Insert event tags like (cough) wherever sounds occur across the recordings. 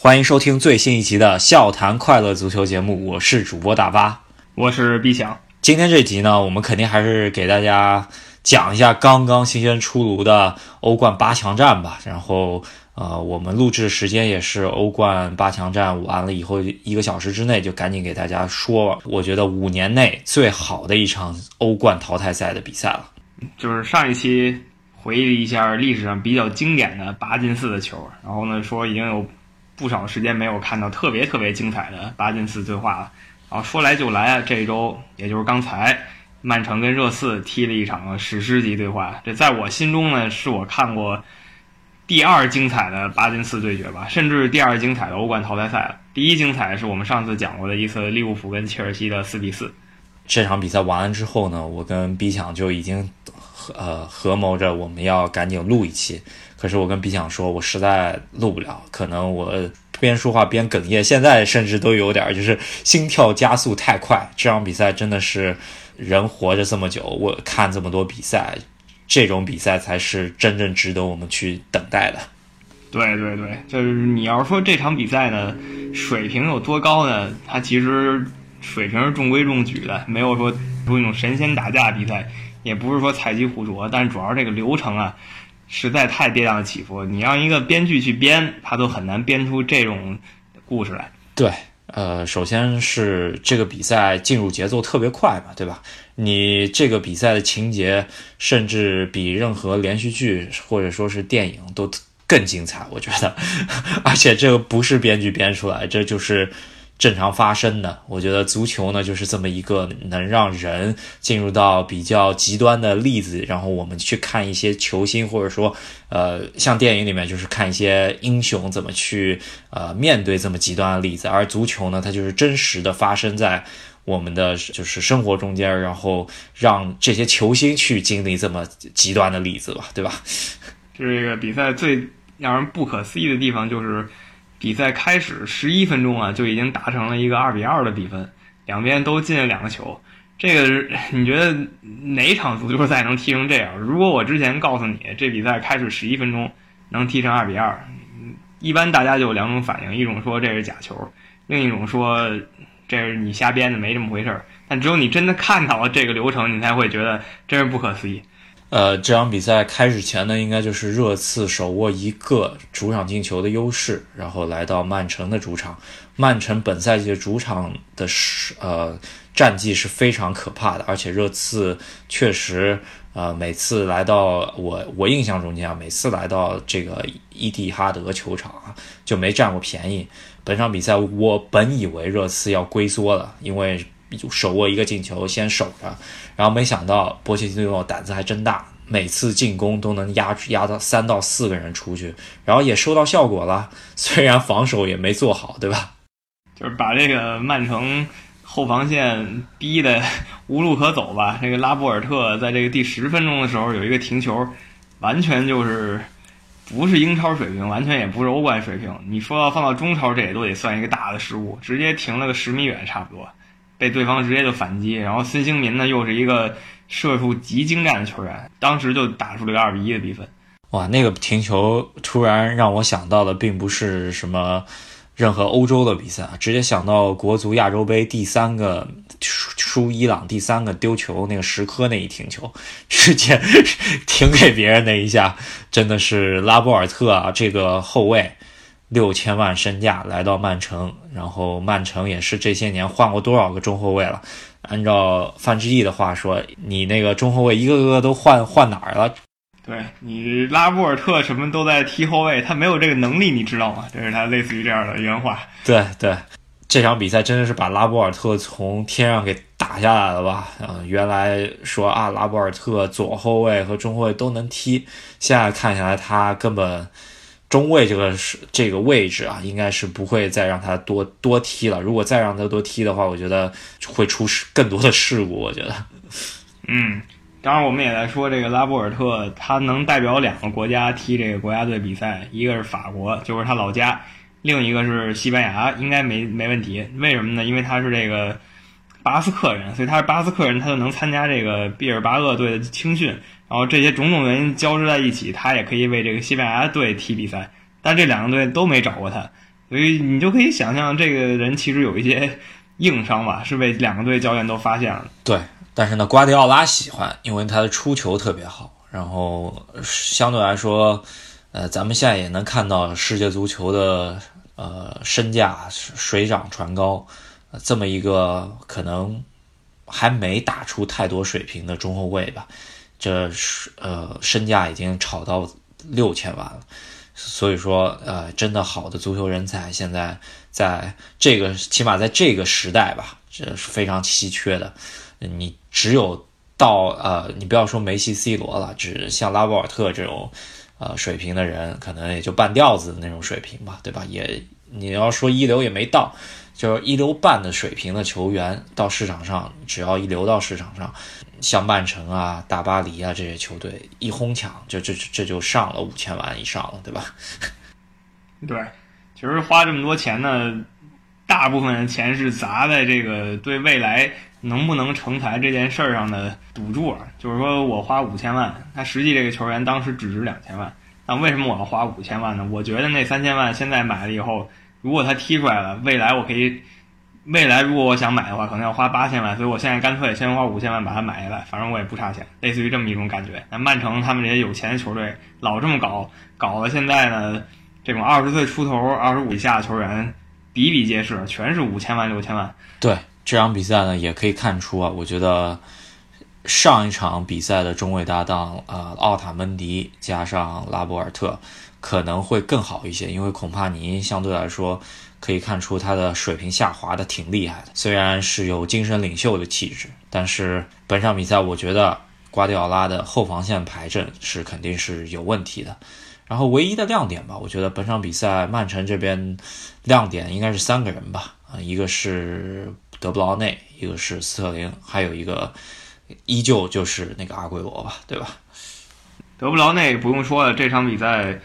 欢迎收听最新一集的《笑谈快乐足球》节目，我是主播大巴，我是毕翔。今天这集呢，我们肯定还是给大家讲一下刚刚新鲜出炉的欧冠八强战吧。然后，呃，我们录制时间也是欧冠八强战完了以后一个小时之内，就赶紧给大家说，我觉得五年内最好的一场欧冠淘汰赛的比赛了。就是上一期回忆了一下历史上比较经典的八进四的球，然后呢说已经有。不少时间没有看到特别特别精彩的八进四对话了，然后说来就来啊！这一周也就是刚才，曼城跟热刺踢了一场史诗级对话，这在我心中呢是我看过第二精彩的八进四对决吧，甚至第二精彩的欧冠淘汰赛了。第一精彩是我们上次讲过的一次利物浦跟切尔西的四比四。这场比赛完了之后呢，我跟 B 强就已经呃合谋着我们要赶紧录一期。可是我跟 B 想说，我实在录不了，可能我边说话边哽咽，现在甚至都有点就是心跳加速太快。这场比赛真的是人活着这么久，我看这么多比赛，这种比赛才是真正值得我们去等待的。对对对，就是你要说这场比赛呢，水平有多高呢？它其实水平是中规中矩的，没有说出那种神仙打架比赛，也不是说菜鸡互啄，但主要这个流程啊。实在太跌宕起伏，你让一个编剧去编，他都很难编出这种故事来。对，呃，首先是这个比赛进入节奏特别快嘛，对吧？你这个比赛的情节，甚至比任何连续剧或者说是电影都更精彩，我觉得。(laughs) 而且这个不是编剧编出来，这就是。正常发生的，我觉得足球呢就是这么一个能让人进入到比较极端的例子，然后我们去看一些球星，或者说，呃，像电影里面就是看一些英雄怎么去呃面对这么极端的例子，而足球呢，它就是真实的发生在我们的就是生活中间，然后让这些球星去经历这么极端的例子吧，对吧？就是这个比赛最让人不可思议的地方就是。比赛开始十一分钟啊，就已经达成了一个二比二的比分，两边都进了两个球。这个是你觉得哪场足球赛能踢成这样？如果我之前告诉你这比赛开始十一分钟能踢成二比二，一般大家就有两种反应：一种说这是假球，另一种说这是你瞎编的，没这么回事儿。但只有你真的看到了这个流程，你才会觉得真是不可思议。呃，这场比赛开始前呢，应该就是热刺手握一个主场进球的优势，然后来到曼城的主场。曼城本赛季的主场的是呃战绩是非常可怕的，而且热刺确实呃每次来到我我印象中间啊，每次来到这个伊蒂哈德球场啊就没占过便宜。本场比赛我本以为热刺要龟缩了，因为。手握一个进球，先守着，然后没想到波切蒂诺胆子还真大，每次进攻都能压压到三到四个人出去，然后也收到效果了。(laughs) 虽然防守也没做好，对吧？就是把这个曼城后防线逼得无路可走吧。这个拉波尔特在这个第十分钟的时候有一个停球，完全就是不是英超水平，完全也不是欧冠水平。你说要放到中超，这也都得算一个大的失误，直接停了个十米远，差不多。被对方直接就反击，然后孙兴民呢又是一个射术极精湛的球员，当时就打出了个二比一的比分。哇，那个停球突然让我想到的并不是什么任何欧洲的比赛啊，直接想到国足亚洲杯第三个输伊朗第三个丢球那个石科那一停球，直接 (laughs) 停给别人那一下，真的是拉波尔特啊这个后卫。六千万身价来到曼城，然后曼城也是这些年换过多少个中后卫了？按照范志毅的话说，你那个中后卫一个个都换换哪儿了？对你拉波尔特什么都在踢后卫，他没有这个能力，你知道吗？这是他类似于这样的原话。对对，这场比赛真的是把拉波尔特从天上给打下来了吧？嗯，原来说啊，拉波尔特左后卫和中后卫都能踢，现在看起来他根本。中卫这个是这个位置啊，应该是不会再让他多多踢了。如果再让他多踢的话，我觉得会出更多的事故。我觉得，嗯，当然我们也在说这个拉波尔特，他能代表两个国家踢这个国家队比赛，一个是法国，就是他老家；另一个是西班牙，应该没没问题。为什么呢？因为他是这个巴斯克人，所以他是巴斯克人，他就能参加这个毕尔巴鄂队的青训。然后这些种种原因交织在一起，他也可以为这个西班牙队踢比赛，但这两个队都没找过他。所以你就可以想象，这个人其实有一些硬伤吧，是被两个队教练都发现了。对，但是呢，瓜迪奥拉喜欢，因为他的出球特别好，然后相对来说，呃，咱们现在也能看到世界足球的呃身价水涨船高，这么一个可能还没打出太多水平的中后卫吧，这是呃身价已经炒到六千万了。所以说，呃，真的好的足球人才，现在在这个起码在这个时代吧，这是非常稀缺的。你只有到呃，你不要说梅西、C 罗了，只像拉波尔特这种呃水平的人，可能也就半吊子的那种水平吧，对吧？也你要说一流也没到，就是一流半的水平的球员到市场上，只要一流到市场上。像曼城啊、大巴黎啊这些球队一哄抢，就这这就上了五千万以上了，对吧？(laughs) 对，其实花这么多钱呢，大部分的钱是砸在这个对未来能不能成才这件事儿上的赌注啊。就是说我花五千万，他实际这个球员当时只值两千万，那为什么我要花五千万呢？我觉得那三千万现在买了以后，如果他踢出来了，未来我可以。未来如果我想买的话，可能要花八千万，所以我现在干脆先花五千万把它买下来，反正我也不差钱，类似于这么一种感觉。那曼城他们这些有钱的球队老这么搞，搞了现在呢，这种二十岁出头、二十五以下的球员比比皆是，全是五千万、六千万。对这场比赛呢，也可以看出啊，我觉得上一场比赛的中卫搭档呃奥塔门迪加上拉波尔特可能会更好一些，因为孔帕尼相对来说。可以看出他的水平下滑的挺厉害的，虽然是有精神领袖的气质，但是本场比赛我觉得瓜迪奥拉的后防线排阵是肯定是有问题的。然后唯一的亮点吧，我觉得本场比赛曼城这边亮点应该是三个人吧，啊，一个是德布劳内，一个是斯特林，还有一个依旧就是那个阿圭罗吧，对吧？德布劳内不用说了，这场比赛。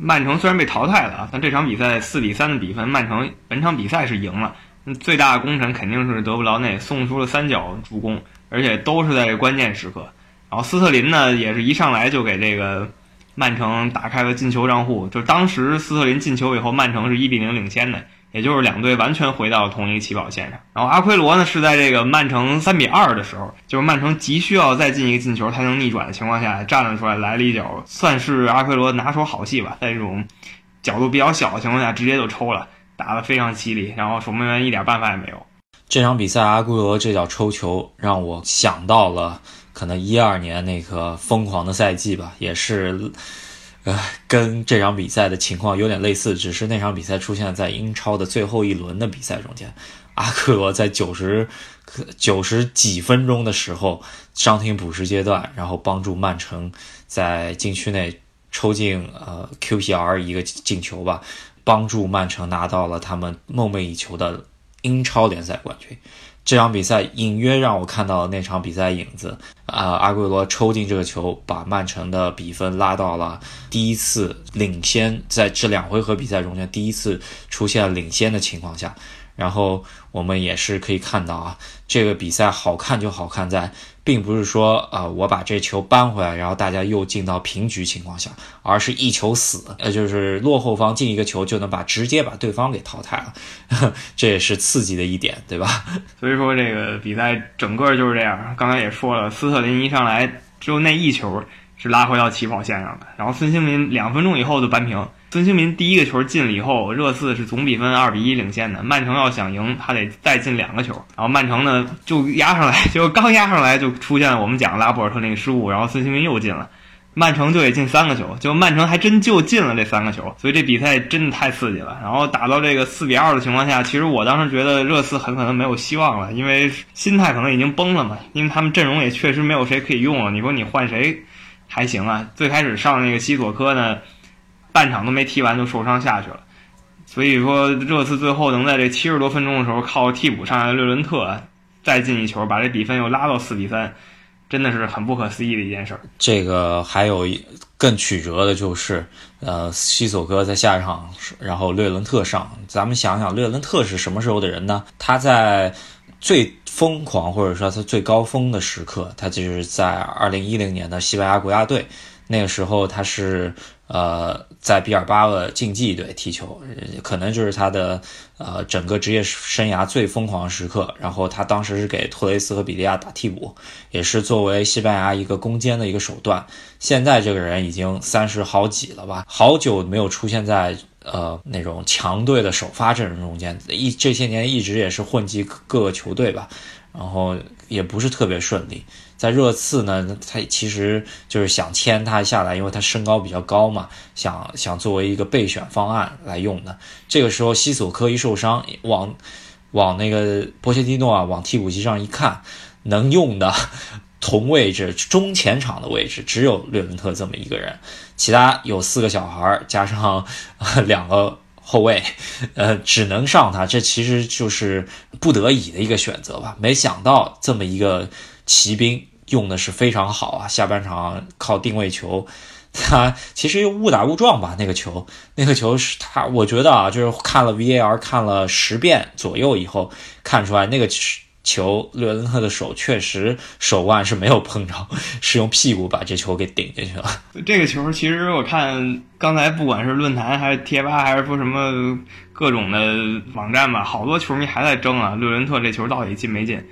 曼城虽然被淘汰了啊，但这场比赛四比三的比分，曼城本场比赛是赢了。最大的功臣肯定是德布劳内送出了三脚助攻，而且都是在关键时刻。然后斯特林呢，也是一上来就给这个曼城打开了进球账户。就当时斯特林进球以后，曼城是一比零领先的。也就是两队完全回到同一个起跑线上，然后阿奎罗呢是在这个曼城三比二的时候，就是曼城急需要再进一个进球才能逆转的情况下站了出来，来了一脚，算是阿奎罗拿手好戏吧，在这种角度比较小的情况下直接就抽了，打得非常犀利，然后守门员一点办法也没有。这场比赛阿圭罗这脚抽球让我想到了可能一二年那个疯狂的赛季吧，也是。呃，跟这场比赛的情况有点类似，只是那场比赛出现在英超的最后一轮的比赛中间。阿克罗在九十九十几分钟的时候伤停补时阶段，然后帮助曼城在禁区内抽进呃 QPR 一个进球吧，帮助曼城拿到了他们梦寐以求的英超联赛冠军。这场比赛隐约让我看到了那场比赛影子啊！阿圭罗抽进这个球，把曼城的比分拉到了第一次领先，在这两回合比赛中间第一次出现领先的情况下。然后我们也是可以看到啊，这个比赛好看就好看在，并不是说呃我把这球扳回来，然后大家又进到平局情况下，而是一球死，呃就是落后方进一个球就能把直接把对方给淘汰了，(laughs) 这也是刺激的一点，对吧？(laughs) 所以说这个比赛整个就是这样。刚才也说了，斯特林一上来就那一球是拉回到起跑线上的，然后孙兴民两分钟以后就扳平。孙兴民第一个球进了以后，热刺是总比分二比一领先的。曼城要想赢，他得再进两个球。然后曼城呢就压上来，(laughs) 就刚压上来就出现了我们讲拉波尔特那个失误，然后孙兴民又进了，曼城就得进三个球。就曼城还真就进了这三个球，所以这比赛真的太刺激了。然后打到这个四比二的情况下，其实我当时觉得热刺很可能没有希望了，因为心态可能已经崩了嘛，因为他们阵容也确实没有谁可以用了。你说你换谁还行啊？最开始上那个西索科呢？半场都没踢完就受伤下去了，所以说热刺最后能在这七十多分钟的时候靠替补上来的略伦特再进一球，把这比分又拉到四比三，真的是很不可思议的一件事儿。这个还有更曲折的就是，呃，西索科在下一场，然后略伦特上。咱们想想，略伦特是什么时候的人呢？他在最疯狂或者说他最高峰的时刻，他就是在二零一零年的西班牙国家队，那个时候他是。呃，在比尔巴鄂竞技队踢球，可能就是他的呃整个职业生涯最疯狂时刻。然后他当时是给托雷斯和比利亚打替补，也是作为西班牙一个攻坚的一个手段。现在这个人已经三十好几了吧，好久没有出现在呃那种强队的首发阵容中间，一这些年一直也是混迹各个球队吧，然后也不是特别顺利。在热刺呢，他其实就是想签他下来，因为他身高比较高嘛，想想作为一个备选方案来用的。这个时候，西索科一受伤，往往那个波切蒂诺啊，往替补席上一看，能用的同位置中前场的位置只有略文特这么一个人，其他有四个小孩加上两个后卫，呃，只能上他。这其实就是不得已的一个选择吧。没想到这么一个。骑兵用的是非常好啊，下半场靠定位球，他其实又误打误撞吧，那个球，那个球是他，我觉得啊，就是看了 VAR 看了十遍左右以后，看出来那个球，略文特的手确实手腕是没有碰着，是用屁股把这球给顶进去了。这个球其实我看刚才不管是论坛还是贴吧，还是说什么各种的网站吧，好多球迷还在争啊，略文特这球到底进没进？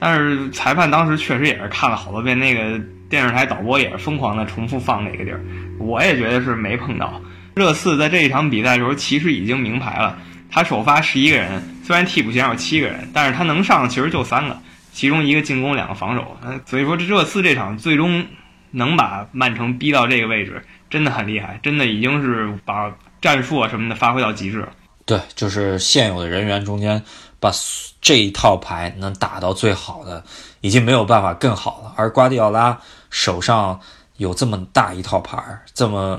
但是裁判当时确实也是看了好多遍，那个电视台导播也是疯狂的重复放那个地儿。我也觉得是没碰到。热刺在这一场比赛的时候，其实已经明牌了。他首发十一个人，虽然替补席上有七个人，但是他能上的其实就三个，其中一个进攻，两个防守。所以说，这热刺这场最终能把曼城逼到这个位置，真的很厉害，真的已经是把战术啊什么的发挥到极致了。对，就是现有的人员中间。把这一套牌能打到最好的，已经没有办法更好了。而瓜迪奥拉手上有这么大一套牌，这么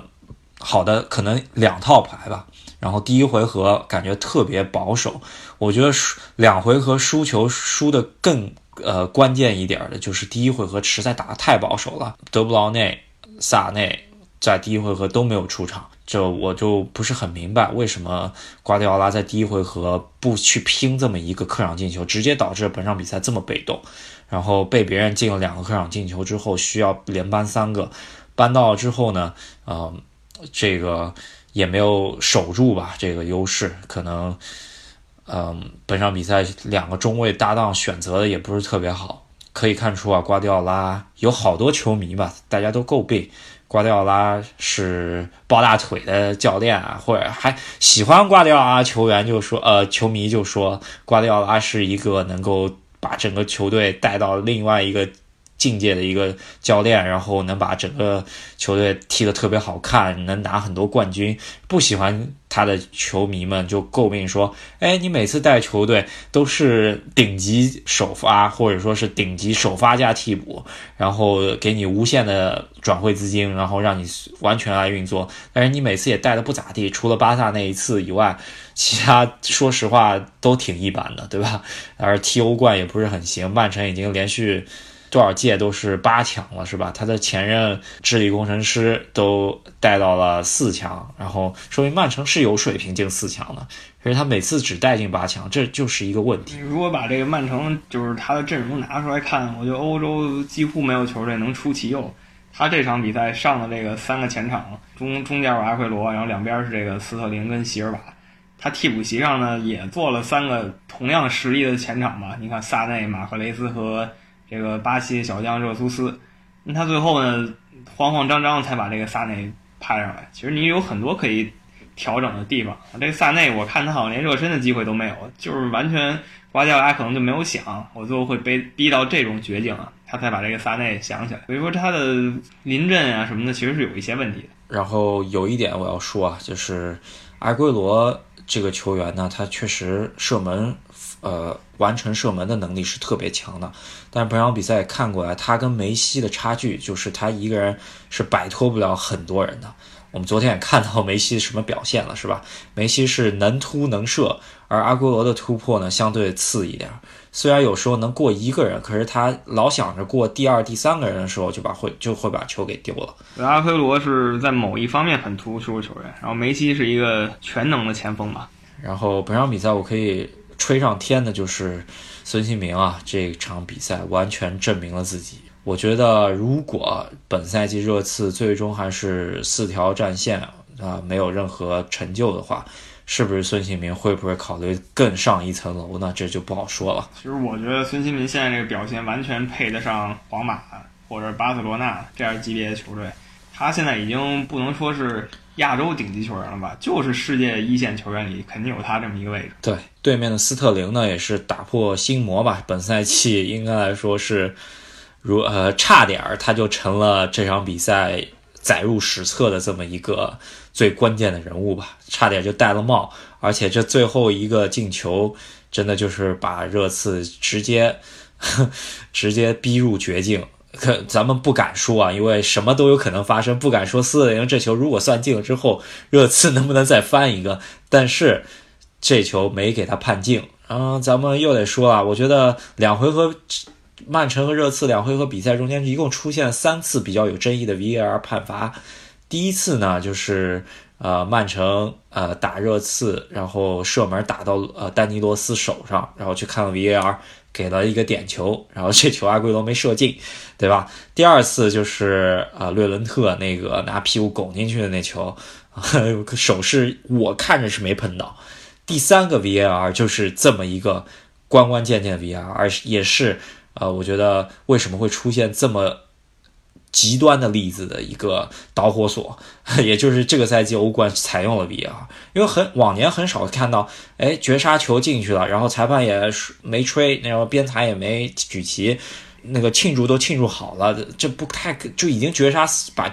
好的可能两套牌吧。然后第一回合感觉特别保守，我觉得输两回合输球输的更呃关键一点的就是第一回合实在打得太保守了。德布劳内、萨内在第一回合都没有出场。就我就不是很明白，为什么瓜迪奥拉在第一回合不去拼这么一个客场进球，直接导致本场比赛这么被动，然后被别人进了两个客场进球之后，需要连扳三个，扳到了之后呢，呃，这个也没有守住吧，这个优势可能，嗯，本场比赛两个中卫搭档选择的也不是特别好，可以看出啊，瓜迪奥拉有好多球迷吧，大家都诟病。瓜迪奥拉是抱大腿的教练啊，或者还喜欢瓜迪奥拉球员就说，呃，球迷就说瓜迪奥拉是一个能够把整个球队带到另外一个。境界的一个教练，然后能把整个球队踢得特别好看，能拿很多冠军。不喜欢他的球迷们就诟病说：“哎，你每次带球队都是顶级首发，或者说是顶级首发加替补，然后给你无限的转会资金，然后让你完全来运作。但是你每次也带的不咋地，除了巴萨那一次以外，其他说实话都挺一般的，对吧？而踢欧冠也不是很行。曼城已经连续。”多少届都是八强了，是吧？他的前任智力工程师都带到了四强，然后说明曼城是有水平进四强的。可是他每次只带进八强，这就是一个问题。如果把这个曼城就是他的阵容拿出来看，我觉得欧洲几乎没有球队能出其右。他这场比赛上的这个三个前场，中中间有阿奎罗，然后两边是这个斯特林跟席尔瓦。他替补席上呢也做了三个同样实力的前场吧？你看萨内、马赫雷斯和。这个巴西小将热苏斯，那他最后呢，慌慌张张才把这个萨内派上来。其实你有很多可以调整的地方。这个萨内，我看他好像连热身的机会都没有，就是完全瓜迪奥拉可能就没有想，我最后会被逼到这种绝境啊，他才把这个萨内想起来。所以说他的临阵啊什么的，其实是有一些问题的。然后有一点我要说啊，就是阿圭罗这个球员呢，他确实射门。呃，完成射门的能力是特别强的，但是本场比赛看过来，他跟梅西的差距就是他一个人是摆脱不了很多人的。我们昨天也看到梅西什么表现了，是吧？梅西是能突能射，而阿圭罗的突破呢相对次一点。虽然有时候能过一个人，可是他老想着过第二、第三个人的时候，就把会就会把球给丢了。阿圭罗是在某一方面很突出的球员，然后梅西是一个全能的前锋吧。然后本场比赛我可以。吹上天的就是孙兴民啊！这场比赛完全证明了自己，我觉得如果本赛季热刺最终还是四条战线啊没有任何成就的话，是不是孙兴民会不会考虑更上一层楼呢？这就不好说了。其实我觉得孙兴民现在这个表现完全配得上皇马或者巴塞罗那这样级别的球队。他现在已经不能说是亚洲顶级球员了吧，就是世界一线球员里肯定有他这么一个位置。对，对面的斯特林呢也是打破心魔吧，(laughs) 本赛季应该来说是如呃差点儿他就成了这场比赛载入史册的这么一个最关键的人物吧，差点就戴了帽，而且这最后一个进球真的就是把热刺直接 (laughs) 直接逼入绝境。可咱们不敢说啊，因为什么都有可能发生，不敢说四零这球如果算进了之后，热刺能不能再翻一个？但是这球没给他判进。嗯，咱们又得说了，我觉得两回合，曼城和热刺两回合比赛中间一共出现三次比较有争议的 VAR 判罚。第一次呢，就是呃曼城呃打热刺，然后射门打到呃丹尼罗斯手上，然后去看了 VAR。给了一个点球，(laughs) 然后这球阿圭罗没射进，对吧？第二次就是呃略伦特那个拿屁股拱进去的那球，(laughs) 手势我看着是没碰到。第三个 VAR 就是这么一个关关键键 VAR，而也是呃，我觉得为什么会出现这么。极端的例子的一个导火索，(laughs) 也就是这个赛季欧冠采用了 VAR，因为很往年很少看到，哎，绝杀球进去了，然后裁判也没吹，然后边裁也没举旗，那个庆祝都庆祝好了，这不太就已经绝杀把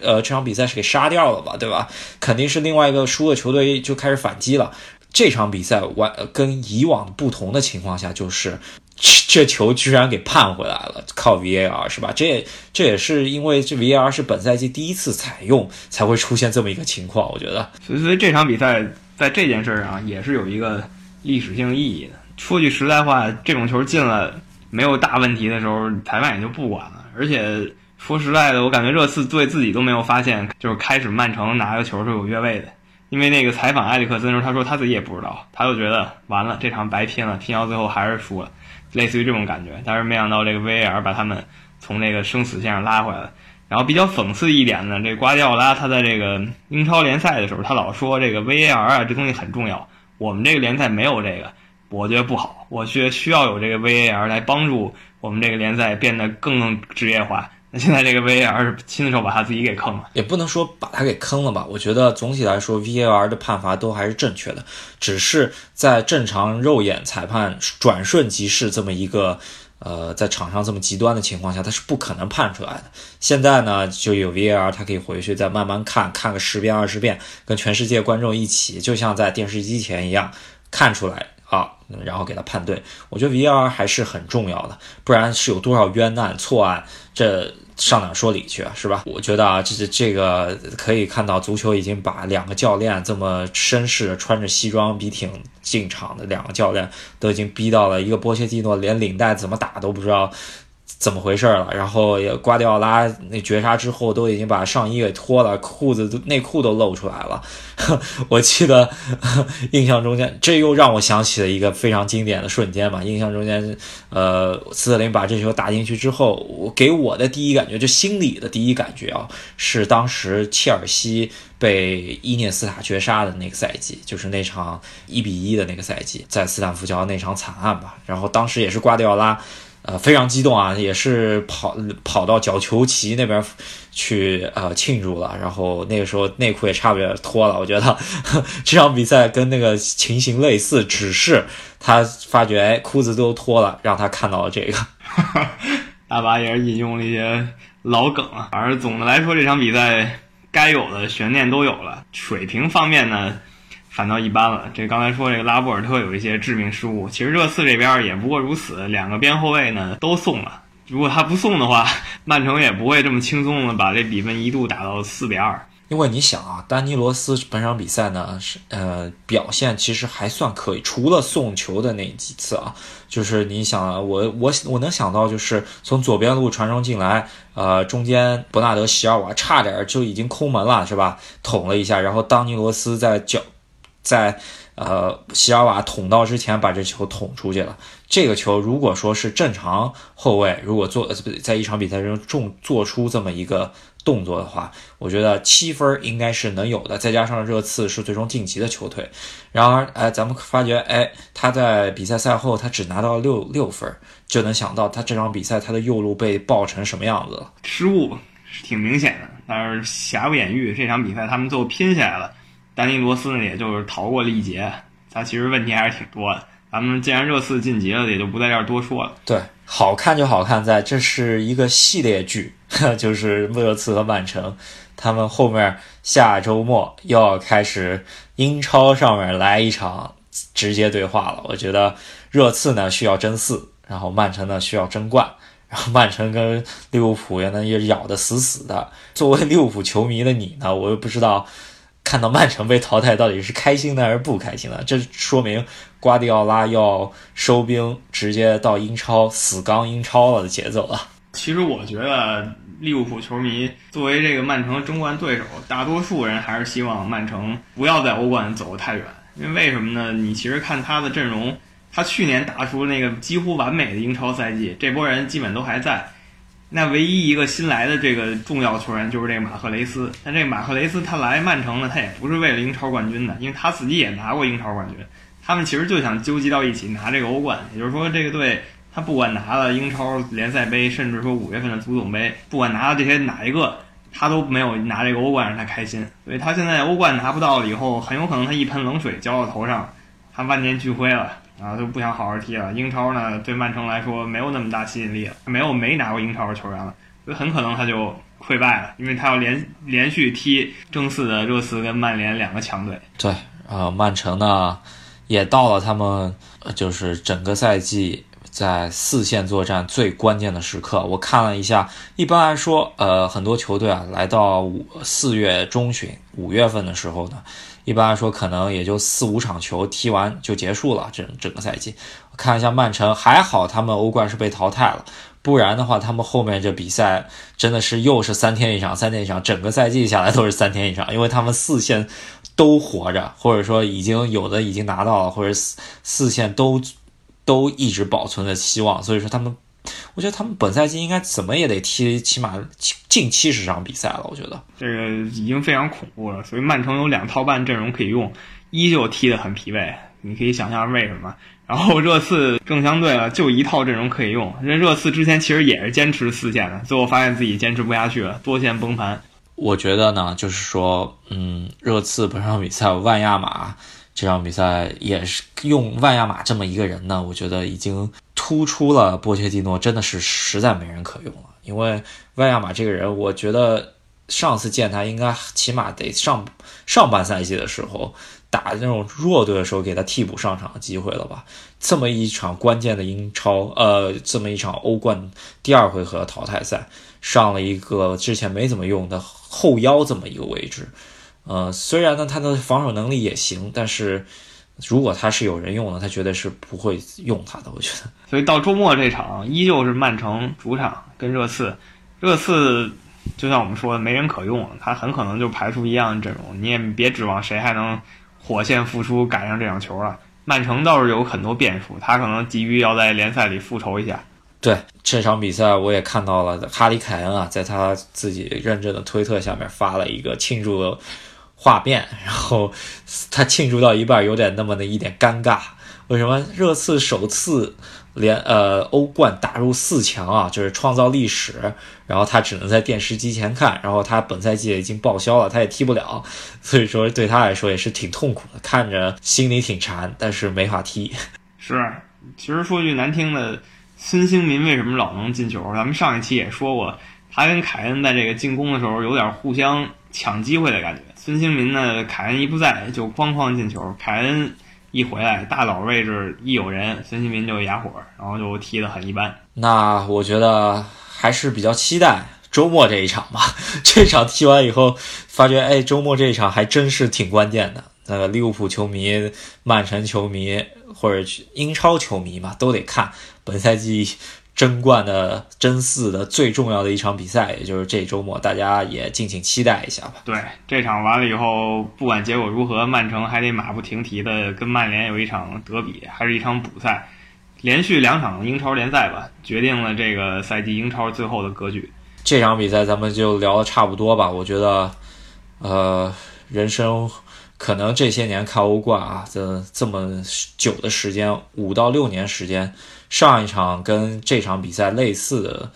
呃这场比赛是给杀掉了吧，对吧？肯定是另外一个输的球队就开始反击了。这场比赛完跟以往不同的情况下就是。这球居然给判回来了，靠 VAR 是吧？这也这也是因为这 VAR 是本赛季第一次采用，才会出现这么一个情况。我觉得，所以所以这场比赛在这件事上也是有一个历史性意义的。说句实在话，这种球进了没有大问题的时候，裁判也就不管了。而且说实在的，我感觉热刺队自己都没有发现，就是开始曼城拿个球是有越位的。因为那个采访埃里克森的时候，他说他自己也不知道，他就觉得完了，这场白拼了，拼到最后还是输了。类似于这种感觉，但是没想到这个 VAR 把他们从那个生死线上拉回来了。然后比较讽刺一点呢，这瓜迪奥拉他在这个英超联赛的时候，他老说这个 VAR 啊，这东西很重要。我们这个联赛没有这个，我觉得不好。我觉得需要有这个 VAR 来帮助我们这个联赛变得更职业化。(laughs) 现在这个 VAR 是亲手把他自己给坑了，也不能说把他给坑了吧。我觉得总体来说，VAR 的判罚都还是正确的，只是在正常肉眼裁判转瞬即逝这么一个呃，在场上这么极端的情况下，他是不可能判出来的。现在呢，就有 VAR，他可以回去再慢慢看看个十遍二十遍，跟全世界观众一起，就像在电视机前一样看出来啊，然后给他判对。我觉得 VAR 还是很重要的，不然是有多少冤案错案这。上哪说理去啊，是吧？我觉得啊，这这这个可以看到，足球已经把两个教练这么绅士、穿着西装笔挺进场的两个教练，都已经逼到了一个波切蒂诺连领带怎么打都不知道。怎么回事了？然后也瓜迪奥拉那绝杀之后都已经把上衣给脱了，裤子内裤都露出来了。(laughs) 我记得印象中间，这又让我想起了一个非常经典的瞬间嘛。印象中间，呃，斯特林把这球打进去之后，我给我的第一感觉，就心里的第一感觉啊，是当时切尔西被伊涅斯塔绝杀的那个赛季，就是那场一比一的那个赛季，在斯坦福桥那场惨案吧。然后当时也是瓜迪奥拉。呃，非常激动啊，也是跑跑到角球旗那边去呃庆祝了，然后那个时候内裤也差不多脱了。我觉得 (laughs) 这场比赛跟那个情形类似，只是他发觉哎裤子都脱了，让他看到了这个。(laughs) 大巴也是引用了一些老梗啊，反正总的来说这场比赛该有的悬念都有了，水平方面呢。反倒一般了。这刚才说这个拉波尔特有一些致命失误，其实热刺这边也不过如此。两个边后卫呢都送了，如果他不送的话，(laughs) 曼城也不会这么轻松的把这比分一度打到四比二。因为你想啊，丹尼罗斯本场比赛呢是呃表现其实还算可以，除了送球的那几次啊，就是你想啊我我我能想到就是从左边路传中进来，呃中间伯纳德席尔瓦差点就已经空门了是吧？捅了一下，然后丹尼罗斯在脚。在呃，席尔瓦捅到之前把这球捅出去了。这个球如果说是正常后卫，如果做在一场比赛中重做出这么一个动作的话，我觉得七分应该是能有的。再加上热刺是最终晋级的球队，然而，哎，咱们发觉，哎，他在比赛赛后他只拿到六六分，就能想到他这场比赛他的右路被爆成什么样子了。失误是挺明显的，但是瑕不掩瑜，这场比赛他们最后拼下来了。丹尼罗斯呢，也就是逃过了一劫，他其实问题还是挺多的。咱们既然热刺晋级了，也就不在这儿多说了。对，好看就好看在这是一个系列剧，(laughs) 就是热刺和曼城，他们后面下周末又要开始英超上面来一场直接对话了。我觉得热刺呢需要争四，然后曼城呢需要争冠，然后曼城跟利物浦也能也咬得死死的。作为利物浦球迷的你呢，我又不知道。看到曼城被淘汰，到底是开心的还是不开心的？这说明瓜迪奥拉要收兵，直接到英超死刚英超了的节奏了。其实我觉得利物浦球迷作为这个曼城的争冠对手，大多数人还是希望曼城不要在欧冠走得太远。因为为什么呢？你其实看他的阵容，他去年打出那个几乎完美的英超赛季，这波人基本都还在。那唯一一个新来的这个重要球员就是这个马赫雷斯。但这个马赫雷斯他来曼城呢，他也不是为了英超冠军的，因为他自己也拿过英超冠军。他们其实就想纠集到一起拿这个欧冠。也就是说，这个队他不管拿了英超联赛杯，甚至说五月份的足总杯，不管拿了这些哪一个，他都没有拿这个欧冠让他开心。所以他现在欧冠拿不到了以后，很有可能他一盆冷水浇到头上，他万念俱灰了。啊，就不想好好踢了。英超呢，对曼城来说没有那么大吸引力了，没有没拿过英超的球员了，所以很可能他就溃败了，因为他要连连续踢正四的热刺跟曼联两个强队。对，呃，曼城呢也到了他们就是整个赛季在四线作战最关键的时刻。我看了一下，一般来说，呃，很多球队啊，来到五四月中旬、五月份的时候呢。一般来说，可能也就四五场球踢完就结束了。整整个赛季，看一下曼城，还好他们欧冠是被淘汰了，不然的话，他们后面这比赛真的是又是三天一场，三天一场，整个赛季下来都是三天一场，因为他们四线都活着，或者说已经有的已经拿到了，或者四四线都都一直保存着希望，所以说他们。我觉得他们本赛季应该怎么也得踢起码近七十场比赛了。我觉得这个已经非常恐怖了。所以曼城有两套半阵容可以用，依旧踢得很疲惫。你可以想象为什么。然后热刺正相对了，就一套阵容可以用。这热刺之前其实也是坚持四线的，最后发现自己坚持不下去了，多线崩盘。我觉得呢，就是说，嗯，热刺本场比赛万亚马这场比赛也是用万亚马这么一个人呢，我觉得已经。突出了波切蒂诺真的是实在没人可用了，因为万亚马这个人，我觉得上次见他应该起码得上上半赛季的时候打那种弱队的时候给他替补上场的机会了吧？这么一场关键的英超，呃，这么一场欧冠第二回合淘汰赛，上了一个之前没怎么用的后腰这么一个位置，呃，虽然呢他的防守能力也行，但是。如果他是有人用的，他绝对是不会用他的。我觉得，所以到周末这场依旧是曼城主场跟热刺，热刺就像我们说的没人可用，他很可能就排出一样的阵容，你也别指望谁还能火线复出赶上这场球了。曼城倒是有很多变数，他可能急于要在联赛里复仇一下。对这场比赛，我也看到了哈里凯恩啊，在他自己认证的推特下面发了一个庆祝。画面，(laughs) 然后他庆祝到一半，有点那么的一点尴尬。为什么热刺首次连呃欧冠打入四强啊？就是创造历史。然后他只能在电视机前看，然后他本赛季已经报销了，他也踢不了，所以说对他来说也是挺痛苦的，看着心里挺馋，但是没法踢。是，其实说句难听的，孙兴民为什么老能进球？咱们上一期也说过，他跟凯恩在这个进攻的时候有点互相抢机会的感觉。孙兴民呢？凯恩一不在就哐哐进球。凯恩一回来，大佬位置一有人，孙兴民就哑火，然后就踢得很一般。那我觉得还是比较期待周末这一场吧。(laughs) 这场踢完以后，发觉哎，周末这一场还真是挺关键的。那个利物浦球迷、曼城球迷或者英超球迷嘛，都得看本赛季争冠的争四的最重要的一场比赛，也就是这周末，大家也敬请期待一下吧。对，这场完了以后，不管结果如何，曼城还得马不停蹄的跟曼联有一场德比，还是一场补赛，连续两场英超联赛吧，决定了这个赛季英超最后的格局。这场比赛咱们就聊的差不多吧，我觉得，呃，人生。可能这些年看欧冠啊，这这么久的时间，五到六年时间，上一场跟这场比赛类似的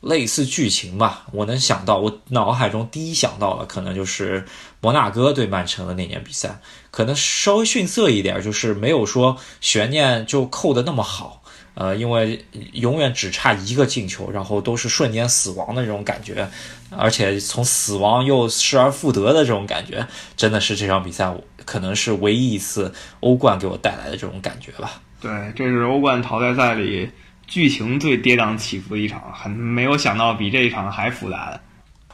类似剧情吧，我能想到，我脑海中第一想到的可能就是摩纳哥对曼城的那年比赛，可能稍微逊色一点，就是没有说悬念就扣的那么好。呃，因为永远只差一个进球，然后都是瞬间死亡的这种感觉，而且从死亡又失而复得的这种感觉，真的是这场比赛可能是唯一一次欧冠给我带来的这种感觉吧。对，这是欧冠淘汰赛里剧情最跌宕起伏的一场，很没有想到比这一场还复杂的。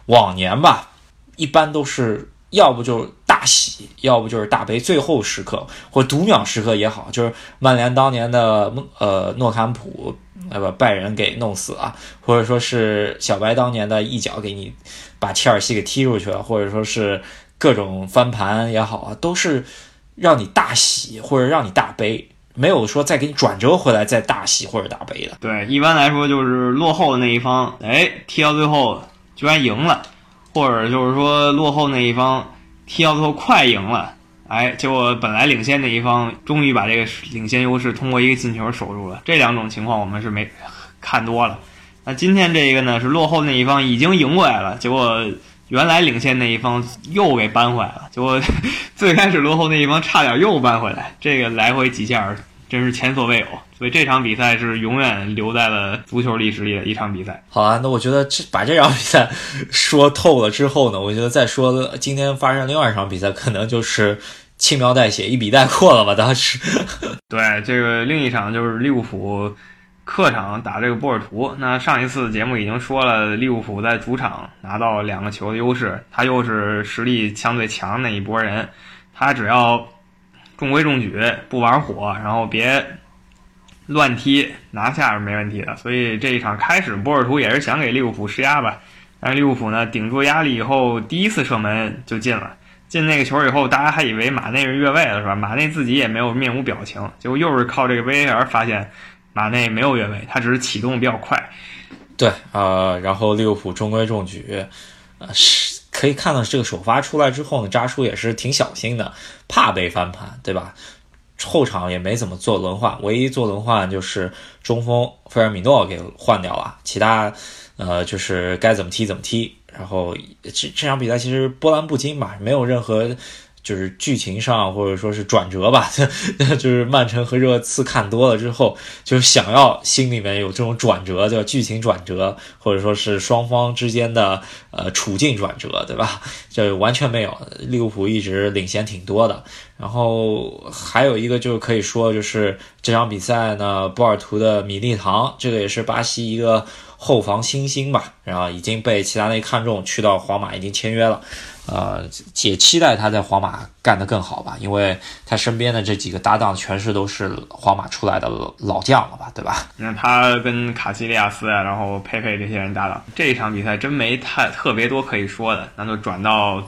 往年吧，一般都是。要不就是大喜，要不就是大悲，最后时刻或读秒时刻也好，就是曼联当年的呃诺坎普，呃不拜仁给弄死了，或者说是小白当年的一脚给你把切尔西给踢出去了，或者说是各种翻盘也好啊，都是让你大喜或者让你大悲，没有说再给你转折回来再大喜或者大悲的。对，一般来说就是落后的那一方，哎，踢到最后居然赢了。或者就是说，落后那一方踢到最后快赢了，哎，结果本来领先那一方终于把这个领先优势通过一个进球守住了。这两种情况我们是没看多了。那今天这个呢，是落后那一方已经赢过来了，结果原来领先那一方又给扳回来了。结果 (laughs) 最开始落后那一方差点又扳回来，这个来回几下真是前所未有。所以这场比赛是永远留在了足球历史里的一场比赛。好啊，那我觉得这把这场比赛说透了之后呢，我觉得再说今天发生另外一场比赛，可能就是轻描淡写、一笔带过了吧。当时，(laughs) 对这个另一场就是利物浦客场打这个波尔图。那上一次节目已经说了，利物浦在主场拿到两个球的优势，他又是实力相对强那一波人，他只要中规中矩，不玩火，然后别。乱踢拿下是没问题的，所以这一场开始，波尔图也是想给利物浦施压吧。但是利物浦呢，顶住压力以后，第一次射门就进了。进那个球以后，大家还以为马内是越位了，是吧？马内自己也没有面无表情，结果又是靠这个 VAR 发现马内没有越位，他只是启动比较快。对啊，然后利物浦中规中矩，呃，是可以看到这个首发出来之后呢，扎叔也是挺小心的，怕被翻盘，对吧？后场也没怎么做轮换，唯一做轮换就是中锋菲尔米诺给换掉了，其他，呃，就是该怎么踢怎么踢。然后这这场比赛其实波澜不惊吧，没有任何。就是剧情上或者说是转折吧，(laughs) 就是曼城和热刺看多了之后，就想要心里面有这种转折，叫剧情转折，或者说是双方之间的呃处境转折，对吧？就完全没有，利物浦一直领先挺多的。然后还有一个就是可以说，就是这场比赛呢，波尔图的米利唐，这个也是巴西一个后防新星吧，然后已经被齐达内看中，去到皇马已经签约了。呃，也期待他在皇马干得更好吧，因为他身边的这几个搭档全是都是皇马出来的老将了吧，对吧？那他跟卡西利亚斯啊，然后佩佩这些人搭档，这一场比赛真没太特别多可以说的，那就转到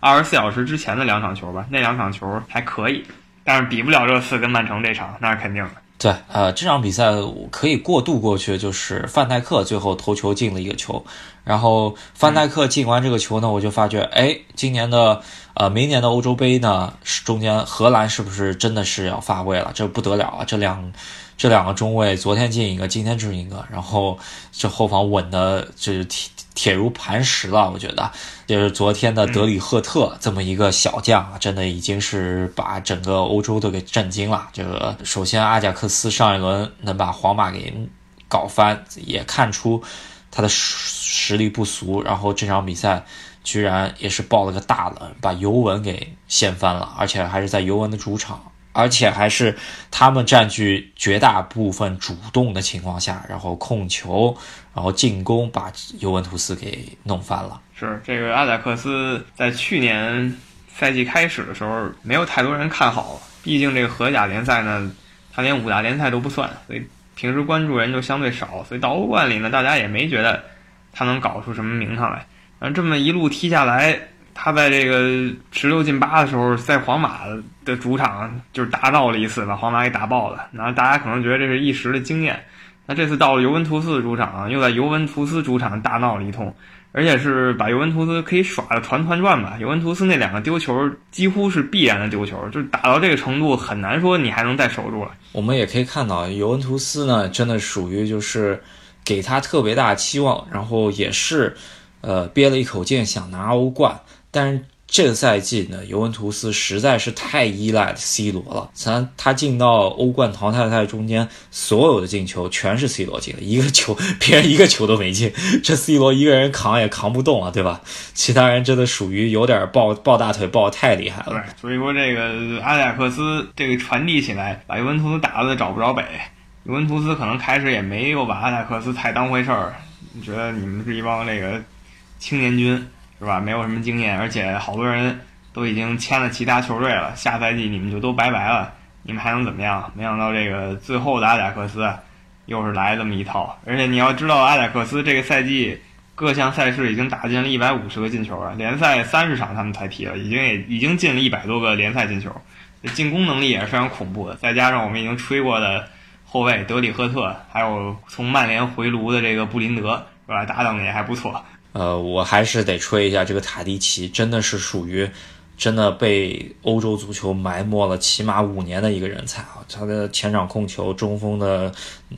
二十四小时之前的两场球吧。那两场球还可以，但是比不了热刺跟曼城这场，那是肯定的。对，呃，这场比赛可以过渡过去，就是范戴克最后头球进了一个球，然后范戴克进完这个球呢，我就发觉，哎，今年的，呃，明年的欧洲杯呢，是中间荷兰是不是真的是要发威了？这不得了啊！这两。这两个中卫昨天进一个，今天进一个，然后这后防稳的，这是铁铁如磐石了。我觉得，就是昨天的德里赫特这么一个小将啊，真的已经是把整个欧洲都给震惊了。这个首先阿贾克斯上一轮能把皇马给搞翻，也看出他的实力不俗。然后这场比赛居然也是爆了个大冷，把尤文给掀翻了，而且还是在尤文的主场。而且还是他们占据绝大部分主动的情况下，然后控球，然后进攻，把尤文图斯给弄翻了。是这个阿贾克斯在去年赛季开始的时候，没有太多人看好，毕竟这个荷甲联赛呢，他连五大联赛都不算，所以平时关注人就相对少，所以到欧冠里呢，大家也没觉得他能搞出什么名堂来。然后这么一路踢下来，他在这个十六进八的时候，在皇马的主场就是大闹了一次，把皇马给打爆了。然后大家可能觉得这是一时的经验。那这次到了尤文图斯的主场，又在尤文图斯主场大闹了一通，而且是把尤文图斯可以耍的团团转吧。尤文图斯那两个丢球几乎是必然的丢球，就打到这个程度，很难说你还能再守住了。我们也可以看到，尤文图斯呢，真的属于就是给他特别大期望，然后也是呃憋了一口劲想拿欧冠，但是。这个赛季呢，尤文图斯实在是太依赖 C 罗了。咱他进到欧冠淘汰赛中间，所有的进球全是 C 罗进的，一个球 (laughs) 别人一个球都没进，这 C 罗一个人扛也扛不动啊，对吧？其他人真的属于有点抱抱大腿抱太厉害了。所以说这个阿贾克斯这个传递起来，把尤文图斯打的找不着北。尤文图斯可能开始也没有把阿贾克斯太当回事儿，觉得你们是一帮那个青年军。是吧？没有什么经验，而且好多人都已经签了其他球队了，下赛季你们就都拜拜了，你们还能怎么样？没想到这个最后的阿贾克斯又是来这么一套，而且你要知道，阿贾克斯这个赛季各项赛事已经打进了一百五十个进球了，联赛三十场他们才踢了，已经也已经进了一百多个联赛进球，进攻能力也是非常恐怖的。再加上我们已经吹过的后卫德里赫特，还有从曼联回炉的这个布林德，是吧？搭档也还不错。呃，我还是得吹一下这个塔迪奇，真的是属于真的被欧洲足球埋没了起码五年的一个人才啊！他的前场控球、中锋的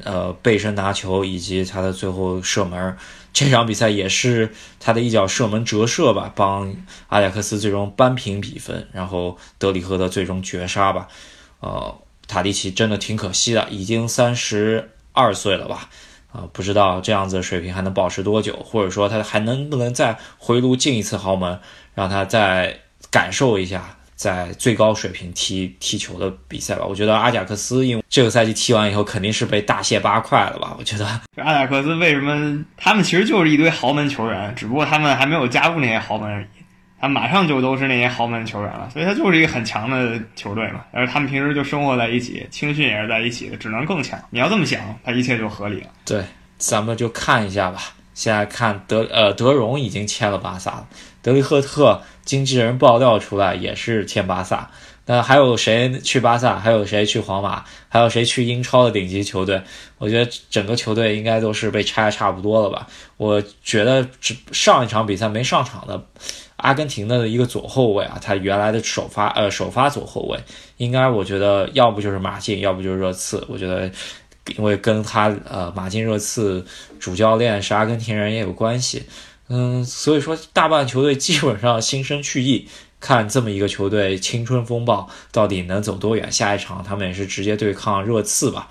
呃背身拿球，以及他的最后射门，这场比赛也是他的一脚射门折射吧，帮阿贾克斯最终扳平比分，然后德里赫的最终绝杀吧。呃，塔迪奇真的挺可惜的，已经三十二岁了吧。啊，不知道这样子的水平还能保持多久，或者说他还能不能再回炉进一次豪门，让他再感受一下在最高水平踢踢球的比赛吧。我觉得阿贾克斯因为这个赛季踢完以后肯定是被大卸八块了吧。我觉得阿贾克斯为什么他们其实就是一堆豪门球员，只不过他们还没有加入那些豪门而已。他马上就都是那些豪门球员了，所以他就是一个很强的球队嘛。而他们平时就生活在一起，青训也是在一起的，只能更强。你要这么想，他一切就合理了。对，咱们就看一下吧。现在看德呃德容已经签了巴萨了，德里赫特经纪人爆料出来也是签巴萨。那还有谁去巴萨？还有谁去皇马？还有谁去英超的顶级球队？我觉得整个球队应该都是被拆的差不多了吧。我觉得上一场比赛没上场的。阿根廷的一个左后卫啊，他原来的首发呃首发左后卫，应该我觉得要不就是马竞，要不就是热刺。我觉得，因为跟他呃马竞热刺主教练是阿根廷人也有关系，嗯，所以说大半球队基本上新生去意，看这么一个球队青春风暴到底能走多远。下一场他们也是直接对抗热刺吧，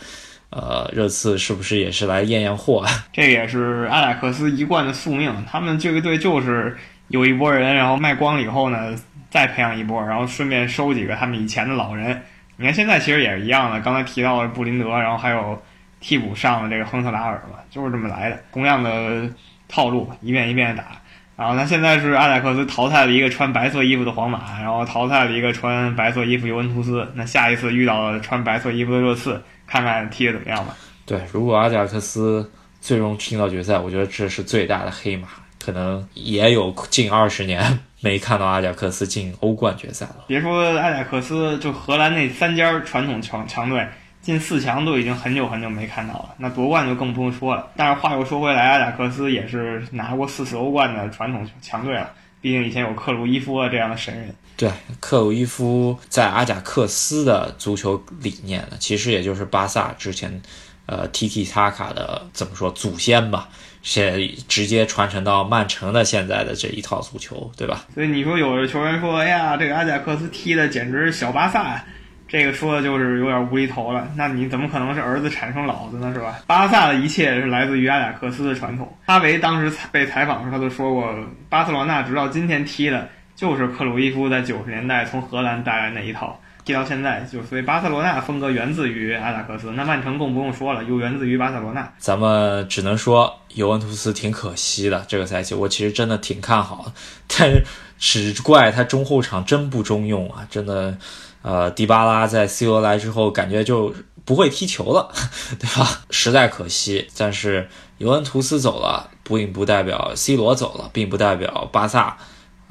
呃，热刺是不是也是来验验货？(laughs) 这也是阿贾克斯一贯的宿命，他们这个队就是。有一波人，然后卖光了以后呢，再培养一波，然后顺便收几个他们以前的老人。你看现在其实也是一样的，刚才提到的布林德，然后还有替补上的这个亨特拉尔嘛，就是这么来的，同样的套路，一遍一遍的打。然后他现在是阿贾克斯淘汰了一个穿白色衣服的皇马，然后淘汰了一个穿白色衣服尤文图斯。那下一次遇到了穿白色衣服的热刺，看看踢得怎么样吧。对，如果阿贾克斯最终进到决赛，我觉得这是最大的黑马。可能也有近二十年没看到阿贾克斯进欧冠决赛了。别说阿贾克斯，就荷兰那三家传统强强队进四强都已经很久很久没看到了，那夺冠就更不用说了。但是话又说回来，阿贾克斯也是拿过四次欧冠的传统强队了，毕竟以前有克鲁伊夫这样的神人。对，克鲁伊夫在阿贾克斯的足球理念呢，其实也就是巴萨之前，呃，Tiki Taka 的怎么说祖先吧。现直接传承到曼城的现在的这一套足球，对吧？所以你说有的球员说：“哎呀，这个阿贾克斯踢的简直是小巴萨。”这个说的就是有点无厘头了。那你怎么可能是儿子产生老子呢？是吧？巴萨的一切是来自于阿贾克斯的传统。哈维当时被采访的时候，他都说过，巴塞罗那直到今天踢的就是克鲁伊夫在九十年代从荷兰带来那一套。踢到现在，就所以巴塞罗那风格源自于阿贾克斯，那曼城更不用说了，又源自于巴塞罗那。咱们只能说尤文图斯挺可惜的，这个赛季我其实真的挺看好，但是只怪他中后场真不中用啊，真的，呃，迪巴拉在 C 罗来之后，感觉就不会踢球了，(laughs) 对吧？实在可惜。但是尤文图斯走了，并不代表 C 罗走了，并不代表巴萨，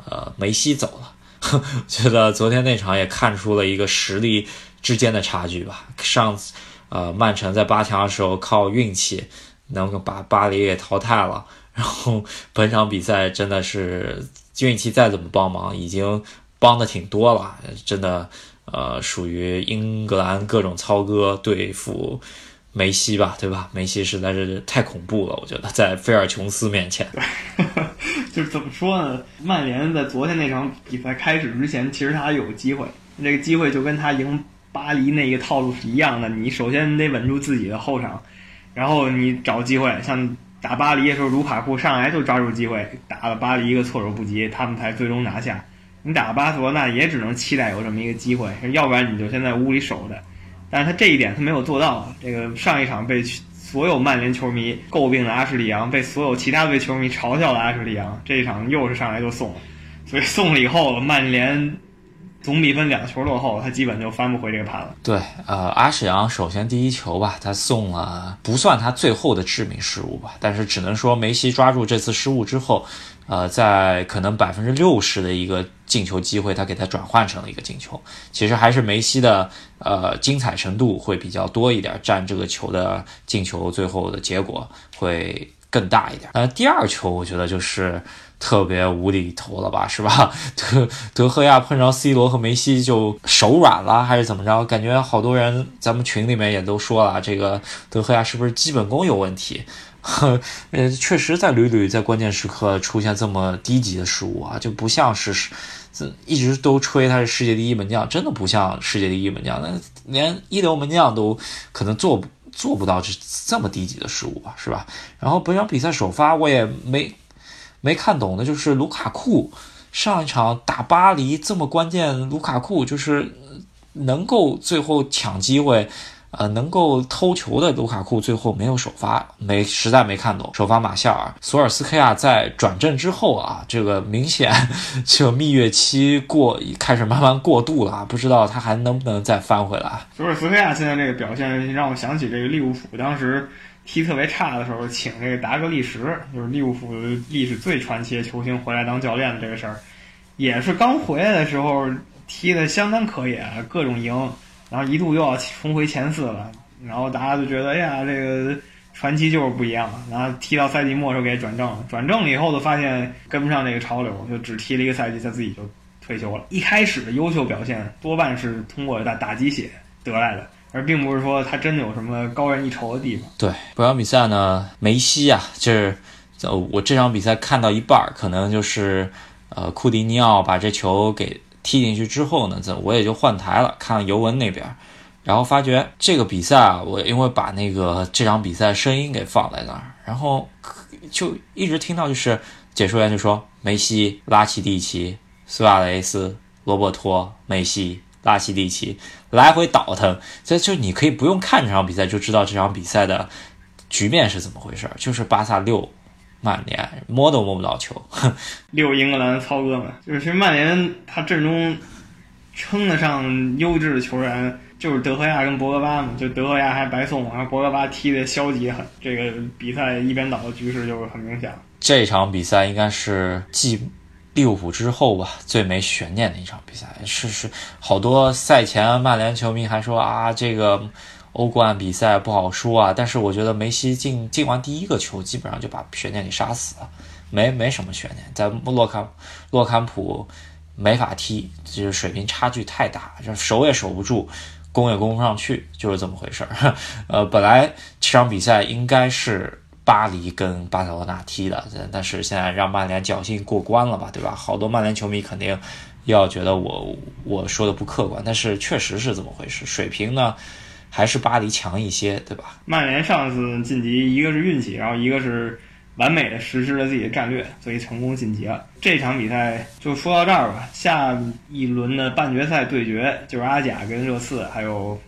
呃，梅西走了。(laughs) 觉得昨天那场也看出了一个实力之间的差距吧。上次，呃，曼城在八强的时候靠运气能够把巴黎给淘汰了，(laughs) 然后本场比赛真的是运气再怎么帮忙，已经帮的挺多了。真的，呃，属于英格兰各种操戈对付梅西吧，对吧？梅西实在是太恐怖了，我觉得在菲尔琼斯面前。(laughs) 就是怎么说呢？曼联在昨天那场比赛开始之前，其实他有机会。这个机会就跟他赢巴黎那个套路是一样的。你首先得稳住自己的后场，然后你找机会。像打巴黎的时候，卢卡库上来就抓住机会，打了巴黎一个措手不及，他们才最终拿下。你打巴塞罗那也只能期待有这么一个机会，要不然你就先在屋里守着。但是他这一点他没有做到。这个上一场被。所有曼联球迷诟病的阿什利杨，被所有其他队球迷嘲笑的阿什利杨，这一场又是上来就送，所以送了以后，曼联总比分两球落后，他基本就翻不回这个盘了。对，呃，阿什扬首先第一球吧，他送了不算他最后的致命失误吧，但是只能说梅西抓住这次失误之后。呃，在可能百分之六十的一个进球机会，他给他转换成了一个进球。其实还是梅西的呃精彩程度会比较多一点，占这个球的进球最后的结果会更大一点。呃，第二球我觉得就是特别无厘头了吧，是吧？(laughs) 德德赫亚碰着 C 罗和梅西就手软了，还是怎么着？感觉好多人咱们群里面也都说了，这个德赫亚是不是基本功有问题？呵，(laughs) 呃，确实在屡屡在关键时刻出现这么低级的失误啊，就不像是，这一直都吹他是世界第一门将，真的不像世界第一门将，那连一流门将都可能做不做不到这这么低级的失误吧，是吧？然后本场比赛首发我也没没看懂的就是卢卡库上一场打巴黎这么关键，卢卡库就是能够最后抢机会。呃，能够偷球的卢卡库最后没有首发，没实在没看懂。首发马夏尔，索尔斯克亚在转正之后啊，这个明显 (laughs) 就蜜月期过开始慢慢过渡了啊，不知道他还能不能再翻回来。索尔斯克亚现在这个表现让我想起这个利物浦当时踢特别差的时候，请这个达格利什，就是利物浦历史最传奇的球星回来当教练的这个事儿，也是刚回来的时候踢的相当可以，各种赢。然后一度又要重回前四了，然后大家就觉得，哎呀，这个传奇就是不一样。然后踢到赛季末时候给转正，转正了以后就发现跟不上这个潮流，就只踢了一个赛季，他自己就退休了。一开始的优秀表现多半是通过打打鸡血得来的，而并不是说他真的有什么高人一筹的地方。对，本场比赛呢，梅西啊，就是我这场比赛看到一半，可能就是呃库蒂尼奥把这球给。踢进去之后呢，这我也就换台了，看尤文那边，然后发觉这个比赛啊，我因为把那个这场比赛声音给放在那儿，然后就一直听到就是解说员就说梅西、拉奇蒂奇、苏亚雷斯、罗伯托、梅西、拉奇蒂奇来回倒腾，这就你可以不用看这场比赛就知道这场比赛的局面是怎么回事，就是巴萨六。曼联摸都摸不到球，(laughs) 六英格兰操哥们，就是其实曼联他阵中称得上优质的球员，就是德赫亚跟博格巴嘛。就德赫亚还白送，然后博格巴踢的消极很，这个比赛一边倒的局势就是很明显。这场比赛应该是继利物浦之后吧最没悬念的一场比赛，是是好多赛前曼联球迷还说啊这个。欧冠比赛不好说啊，但是我觉得梅西进进完第一个球，基本上就把悬念给杀死了，没没什么悬念。在洛坎洛坎普没法踢，就是水平差距太大，就守也守不住，攻也攻不上去，就是这么回事儿。(laughs) 呃，本来这场比赛应该是巴黎跟巴塞罗那踢的，但是现在让曼联侥幸过关了吧，对吧？好多曼联球迷肯定要觉得我我说的不客观，但是确实是这么回事，水平呢？还是巴黎强一些，对吧？曼联上次晋级，一个是运气，然后一个是完美的实施了自己的战略，所以成功晋级了。这场比赛就说到这儿吧。下一轮的半决赛对决就是阿贾跟热刺，还有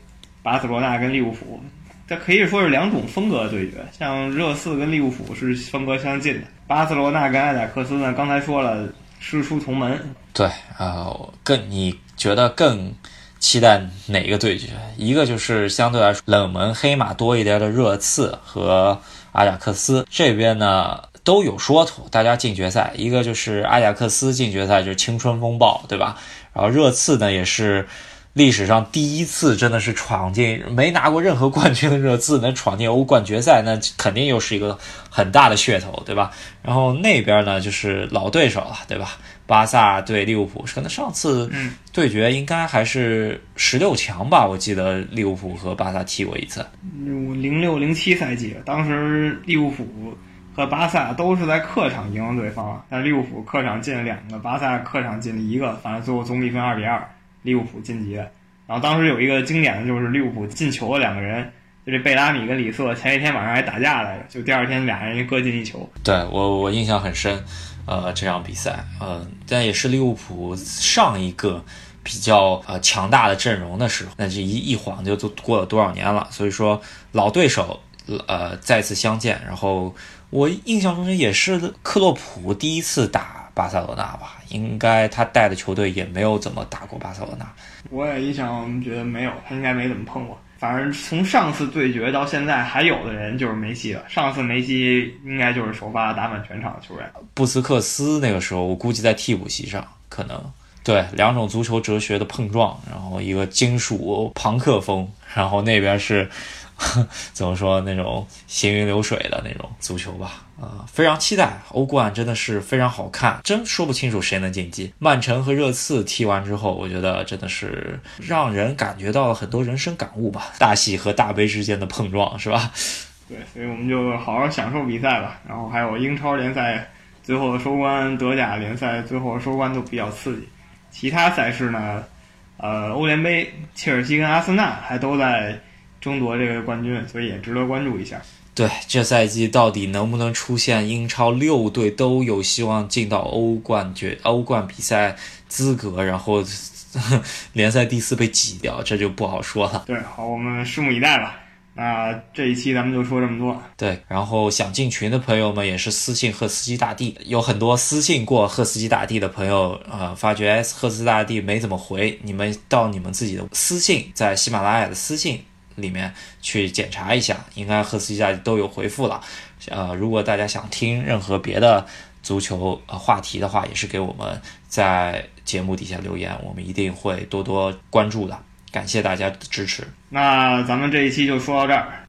巴塞罗那跟利物浦，这可以说是两种风格的对决。像热刺跟利物浦是风格相近的，巴塞罗那跟阿贾克斯呢，刚才说了师出同门。对，呃，更你觉得更？期待哪一个对决？一个就是相对来说冷门黑马多一点的热刺和阿贾克斯这边呢都有说头，大家进决赛。一个就是阿贾克斯进决赛就是青春风暴，对吧？然后热刺呢也是。历史上第一次真的是闯进没拿过任何冠军的热刺能闯进欧冠决赛，那肯定又是一个很大的噱头，对吧？然后那边呢就是老对手了，对吧？巴萨对利物浦，可能上次对决应该还是十六强吧？我记得利物浦和巴萨踢过一次，零六零七赛季，当时利物浦和巴萨都是在客场赢了对方，但利物浦客场进了两个，巴萨客场进了一个，反正最后总比分二比二。利物浦晋级，然后当时有一个经典的就是利物浦进球的两个人，就这贝拉米跟里瑟，前一天晚上还打架来着，就第二天俩人各进一球。对我我印象很深，呃，这场比赛，呃，但也是利物浦上一个比较呃强大的阵容的时候，那这一一晃就都过了多少年了，所以说老对手呃再次相见，然后我印象中也是克洛普第一次打。巴塞罗那吧，应该他带的球队也没有怎么打过巴塞罗那。我也印象觉得没有，他应该没怎么碰过。反正从上次对决到现在，还有的人就是梅西了。上次梅西应该就是首发打满全场的球员。布斯克斯那个时候，我估计在替补席上，可能对两种足球哲学的碰撞，然后一个金属朋克风，然后那边是。(laughs) 怎么说那种行云流水的那种足球吧，啊，非常期待欧冠，真的是非常好看，真说不清楚谁能晋级。曼城和热刺踢完之后，我觉得真的是让人感觉到了很多人生感悟吧，大喜和大悲之间的碰撞，是吧？(laughs) 对，所以我们就好好享受比赛吧。然后还有英超联赛最后的收官，德甲联赛最后的收官都比较刺激。其他赛事呢，呃，欧联杯，切尔西跟阿森纳还都在。争夺这个冠军，所以也值得关注一下。对，这赛季到底能不能出现英超六队都有希望进到欧冠决欧冠比赛资格，然后 (laughs) 联赛第四被挤掉，这就不好说了。对，好，我们拭目以待吧。那这一期咱们就说这么多。对，然后想进群的朋友们也是私信赫斯基大帝，有很多私信过赫斯基大帝的朋友呃，发觉赫斯基大帝没怎么回，你们到你们自己的私信，在喜马拉雅的私信。里面去检查一下，应该赫斯基家都有回复了。呃，如果大家想听任何别的足球呃话题的话，也是给我们在节目底下留言，我们一定会多多关注的。感谢大家的支持。那咱们这一期就说到这儿。